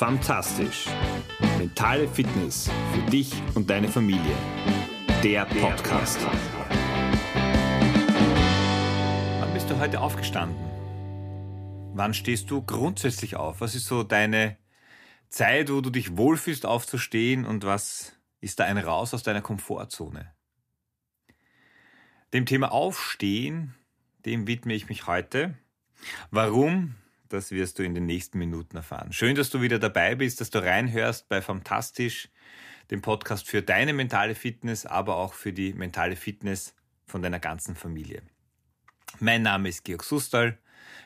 Fantastisch. Mentale Fitness für dich und deine Familie. Der Podcast. Wann bist du heute aufgestanden? Wann stehst du grundsätzlich auf? Was ist so deine Zeit, wo du dich wohlfühlst aufzustehen und was ist da ein Raus aus deiner Komfortzone? Dem Thema Aufstehen, dem widme ich mich heute. Warum? Das wirst du in den nächsten Minuten erfahren. Schön, dass du wieder dabei bist, dass du reinhörst bei Fantastisch, dem Podcast für deine mentale Fitness, aber auch für die mentale Fitness von deiner ganzen Familie. Mein Name ist Georg Sustal,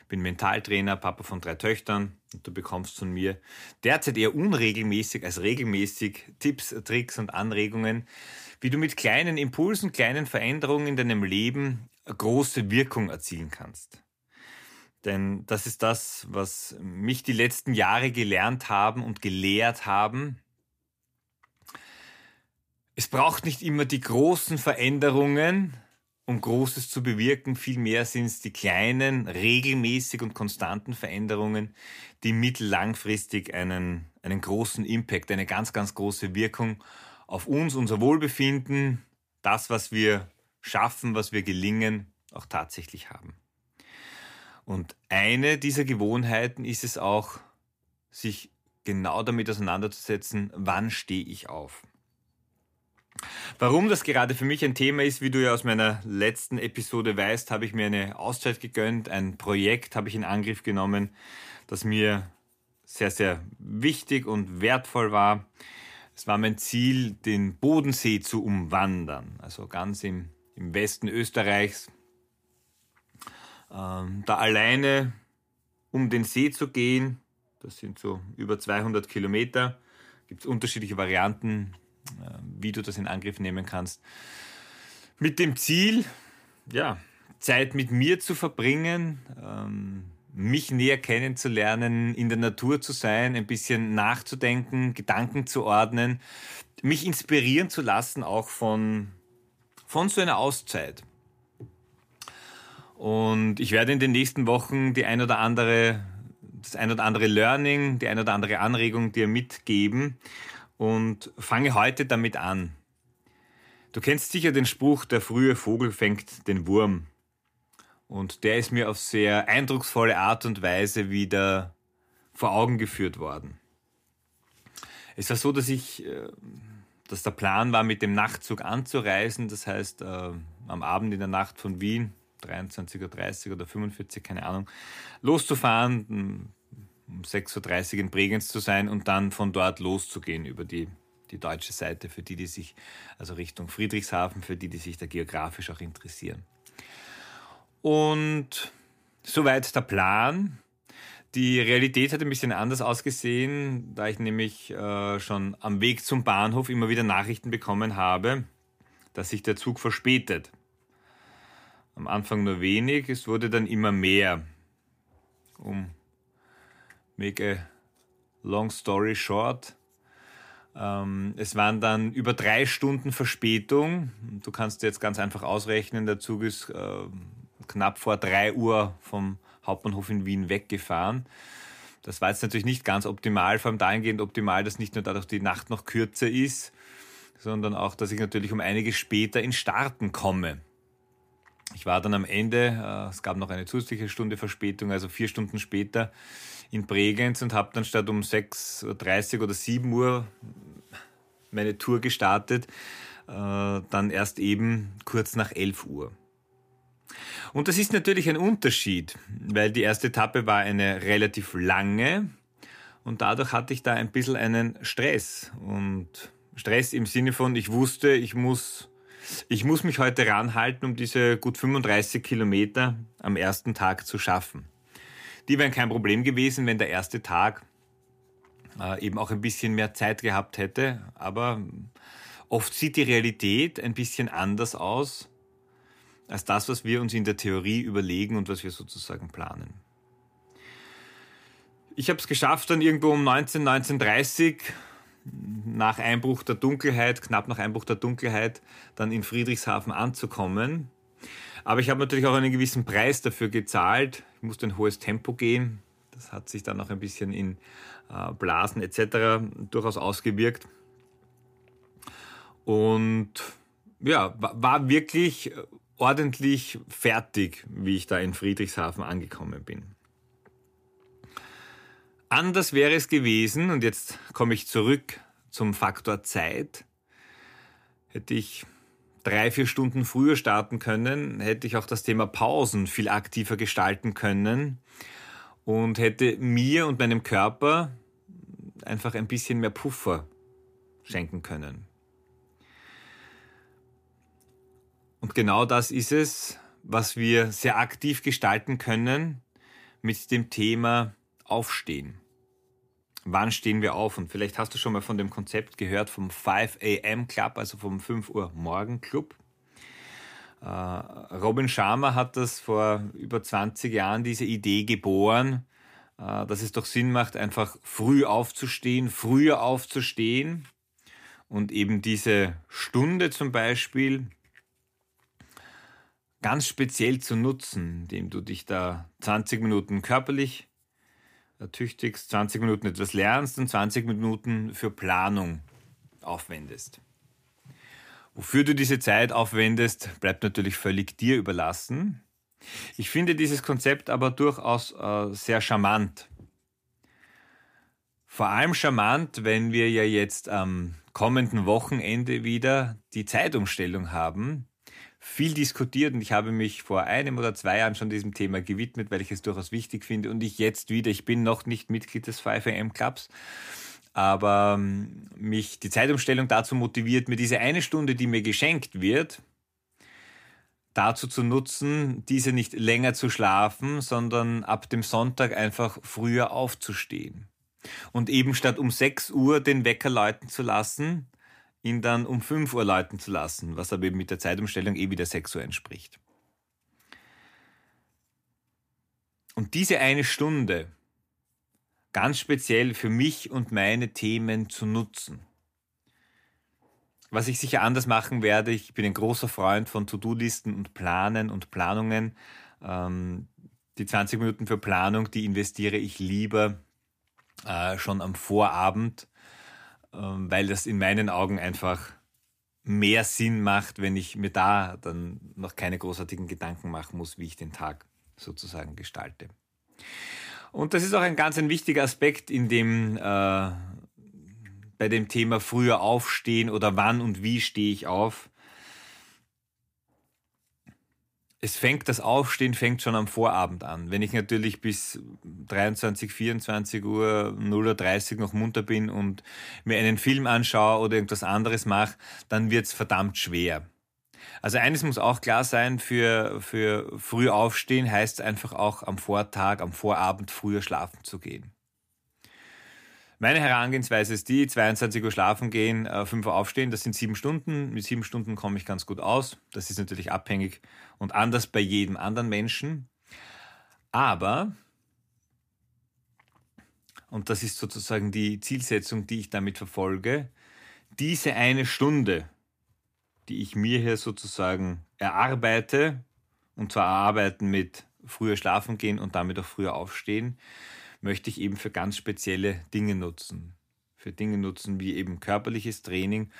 bin Mentaltrainer, Papa von drei Töchtern und du bekommst von mir derzeit eher unregelmäßig als regelmäßig Tipps, Tricks und Anregungen, wie du mit kleinen Impulsen, kleinen Veränderungen in deinem Leben große Wirkung erzielen kannst. Denn das ist das, was mich die letzten Jahre gelernt haben und gelehrt haben. Es braucht nicht immer die großen Veränderungen, um Großes zu bewirken. Vielmehr sind es die kleinen, regelmäßig und konstanten Veränderungen, die mittellangfristig einen, einen großen Impact, eine ganz, ganz große Wirkung auf uns, unser Wohlbefinden, das, was wir schaffen, was wir gelingen, auch tatsächlich haben. Und eine dieser Gewohnheiten ist es auch, sich genau damit auseinanderzusetzen, wann stehe ich auf. Warum das gerade für mich ein Thema ist, wie du ja aus meiner letzten Episode weißt, habe ich mir eine Auszeit gegönnt, ein Projekt habe ich in Angriff genommen, das mir sehr, sehr wichtig und wertvoll war. Es war mein Ziel, den Bodensee zu umwandern, also ganz im, im Westen Österreichs, ähm, da alleine um den See zu gehen, das sind so über 200 Kilometer, gibt es unterschiedliche Varianten, äh, wie du das in Angriff nehmen kannst. Mit dem Ziel, ja, Zeit mit mir zu verbringen, ähm, mich näher kennenzulernen, in der Natur zu sein, ein bisschen nachzudenken, Gedanken zu ordnen, mich inspirieren zu lassen, auch von, von so einer Auszeit. Und ich werde in den nächsten Wochen die ein oder andere, das ein oder andere Learning, die ein oder andere Anregung dir mitgeben und fange heute damit an. Du kennst sicher den Spruch, der frühe Vogel fängt den Wurm. Und der ist mir auf sehr eindrucksvolle Art und Weise wieder vor Augen geführt worden. Es war so, dass ich, äh, dass der Plan war, mit dem Nachtzug anzureisen. Das heißt, äh, am Abend in der Nacht von Wien 23.30 Uhr oder 45, keine Ahnung, loszufahren, um 6.30 Uhr in Bregenz zu sein und dann von dort loszugehen über die, die deutsche Seite, für die, die sich, also Richtung Friedrichshafen, für die, die sich da geografisch auch interessieren. Und soweit der Plan. Die Realität hat ein bisschen anders ausgesehen, da ich nämlich äh, schon am Weg zum Bahnhof immer wieder Nachrichten bekommen habe, dass sich der Zug verspätet am Anfang nur wenig, es wurde dann immer mehr. Um make a long story short. Ähm, es waren dann über drei Stunden Verspätung. Du kannst jetzt ganz einfach ausrechnen, der Zug ist äh, knapp vor drei Uhr vom Hauptbahnhof in Wien weggefahren. Das war jetzt natürlich nicht ganz optimal, vor allem dahingehend optimal, dass nicht nur dadurch die Nacht noch kürzer ist, sondern auch, dass ich natürlich um einiges später in Starten komme. Ich war dann am Ende, äh, es gab noch eine zusätzliche Stunde Verspätung, also vier Stunden später in Bregenz und habe dann statt um 6.30 Uhr oder 7 Uhr meine Tour gestartet, äh, dann erst eben kurz nach 11 Uhr. Und das ist natürlich ein Unterschied, weil die erste Etappe war eine relativ lange und dadurch hatte ich da ein bisschen einen Stress. Und Stress im Sinne von, ich wusste, ich muss ich muss mich heute ranhalten, um diese gut 35 Kilometer am ersten Tag zu schaffen. Die wären kein Problem gewesen, wenn der erste Tag äh, eben auch ein bisschen mehr Zeit gehabt hätte. Aber oft sieht die Realität ein bisschen anders aus als das, was wir uns in der Theorie überlegen und was wir sozusagen planen. Ich habe es geschafft, dann irgendwo um 19, 19.30 nach Einbruch der Dunkelheit, knapp nach Einbruch der Dunkelheit, dann in Friedrichshafen anzukommen. Aber ich habe natürlich auch einen gewissen Preis dafür gezahlt. Ich musste ein hohes Tempo gehen. Das hat sich dann auch ein bisschen in äh, Blasen etc. durchaus ausgewirkt. Und ja, war wirklich ordentlich fertig, wie ich da in Friedrichshafen angekommen bin. Anders wäre es gewesen, und jetzt komme ich zurück zum Faktor Zeit. Hätte ich drei, vier Stunden früher starten können, hätte ich auch das Thema Pausen viel aktiver gestalten können und hätte mir und meinem Körper einfach ein bisschen mehr Puffer schenken können. Und genau das ist es, was wir sehr aktiv gestalten können mit dem Thema Aufstehen. Wann stehen wir auf? Und vielleicht hast du schon mal von dem Konzept gehört vom 5 AM Club, also vom 5 Uhr Morgen Club. Äh, Robin Sharma hat das vor über 20 Jahren, diese Idee geboren, äh, dass es doch Sinn macht, einfach früh aufzustehen, früher aufzustehen und eben diese Stunde zum Beispiel ganz speziell zu nutzen, indem du dich da 20 Minuten körperlich ertüchtigst, 20 Minuten etwas lernst und 20 Minuten für Planung aufwendest. Wofür du diese Zeit aufwendest, bleibt natürlich völlig dir überlassen. Ich finde dieses Konzept aber durchaus äh, sehr charmant. Vor allem charmant, wenn wir ja jetzt am kommenden Wochenende wieder die Zeitumstellung haben viel diskutiert und ich habe mich vor einem oder zwei Jahren schon diesem Thema gewidmet, weil ich es durchaus wichtig finde und ich jetzt wieder, ich bin noch nicht Mitglied des 5am Clubs, aber ähm, mich die Zeitumstellung dazu motiviert, mir diese eine Stunde, die mir geschenkt wird, dazu zu nutzen, diese nicht länger zu schlafen, sondern ab dem Sonntag einfach früher aufzustehen. Und eben statt um 6 Uhr den Wecker läuten zu lassen, ihn dann um 5 Uhr läuten zu lassen, was aber eben mit der Zeitumstellung eh wieder 6 Uhr entspricht. Und diese eine Stunde ganz speziell für mich und meine Themen zu nutzen. Was ich sicher anders machen werde, ich bin ein großer Freund von To-Do-Listen und Planen und Planungen. Ähm, die 20 Minuten für Planung, die investiere ich lieber äh, schon am Vorabend weil das in meinen Augen einfach mehr Sinn macht, wenn ich mir da dann noch keine großartigen Gedanken machen muss, wie ich den Tag sozusagen gestalte. Und das ist auch ein ganz ein wichtiger Aspekt in dem äh, bei dem Thema früher aufstehen oder wann und wie stehe ich auf es fängt, das Aufstehen fängt schon am Vorabend an. Wenn ich natürlich bis 23, 24 Uhr, 0.30 Uhr noch munter bin und mir einen Film anschaue oder irgendwas anderes mache, dann wird es verdammt schwer. Also eines muss auch klar sein, für, für früh aufstehen heißt einfach auch am Vortag, am Vorabend früher schlafen zu gehen. Meine Herangehensweise ist die, 22 Uhr schlafen gehen, 5 äh, Uhr aufstehen, das sind sieben Stunden. Mit sieben Stunden komme ich ganz gut aus. Das ist natürlich abhängig und anders bei jedem anderen Menschen. Aber, und das ist sozusagen die Zielsetzung, die ich damit verfolge, diese eine Stunde, die ich mir hier sozusagen erarbeite, und zwar erarbeiten mit früher schlafen gehen und damit auch früher aufstehen, möchte ich eben für ganz spezielle Dinge nutzen. Für Dinge nutzen wie eben körperliches Training,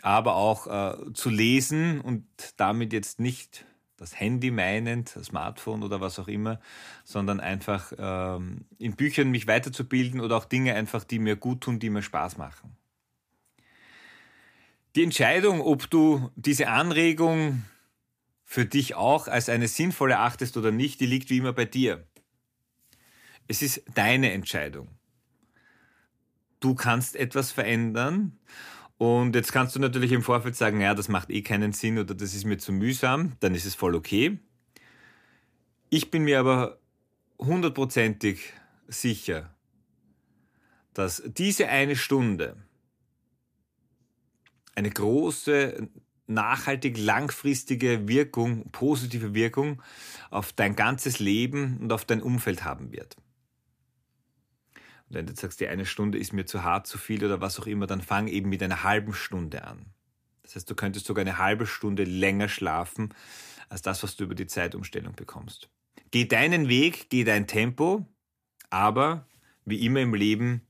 aber auch äh, zu lesen und damit jetzt nicht das Handy meinend, Smartphone oder was auch immer, sondern einfach ähm, in Büchern mich weiterzubilden oder auch Dinge einfach, die mir gut tun, die mir Spaß machen. Die Entscheidung, ob du diese Anregung für dich auch als eine sinnvolle achtest oder nicht, die liegt wie immer bei dir. Es ist deine Entscheidung. Du kannst etwas verändern. Und jetzt kannst du natürlich im Vorfeld sagen, ja, das macht eh keinen Sinn oder das ist mir zu mühsam, dann ist es voll okay. Ich bin mir aber hundertprozentig sicher, dass diese eine Stunde eine große, nachhaltig langfristige Wirkung, positive Wirkung auf dein ganzes Leben und auf dein Umfeld haben wird. Wenn du sagst, die eine Stunde ist mir zu hart, zu viel oder was auch immer, dann fang eben mit einer halben Stunde an. Das heißt, du könntest sogar eine halbe Stunde länger schlafen als das, was du über die Zeitumstellung bekommst. Geh deinen Weg, geh dein Tempo, aber wie immer im Leben,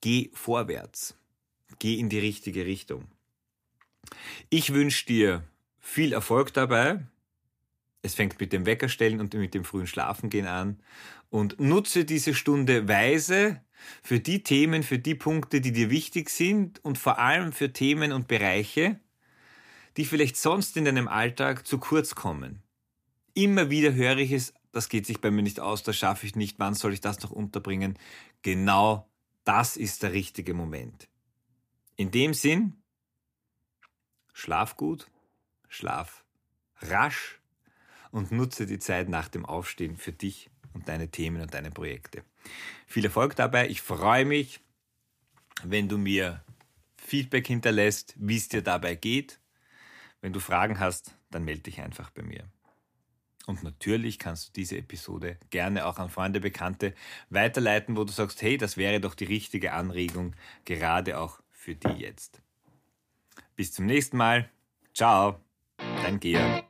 geh vorwärts. Geh in die richtige Richtung. Ich wünsche dir viel Erfolg dabei. Es fängt mit dem Weckerstellen und mit dem frühen Schlafengehen an. Und nutze diese Stunde weise für die Themen, für die Punkte, die dir wichtig sind und vor allem für Themen und Bereiche, die vielleicht sonst in deinem Alltag zu kurz kommen. Immer wieder höre ich es, das geht sich bei mir nicht aus, das schaffe ich nicht, wann soll ich das noch unterbringen? Genau das ist der richtige Moment. In dem Sinn, schlaf gut, schlaf rasch und nutze die Zeit nach dem Aufstehen für dich und deine Themen und deine Projekte. Viel Erfolg dabei. Ich freue mich, wenn du mir Feedback hinterlässt, wie es dir dabei geht. Wenn du Fragen hast, dann melde dich einfach bei mir. Und natürlich kannst du diese Episode gerne auch an Freunde, Bekannte weiterleiten, wo du sagst, hey, das wäre doch die richtige Anregung, gerade auch für die jetzt. Bis zum nächsten Mal. Ciao, dein Georg.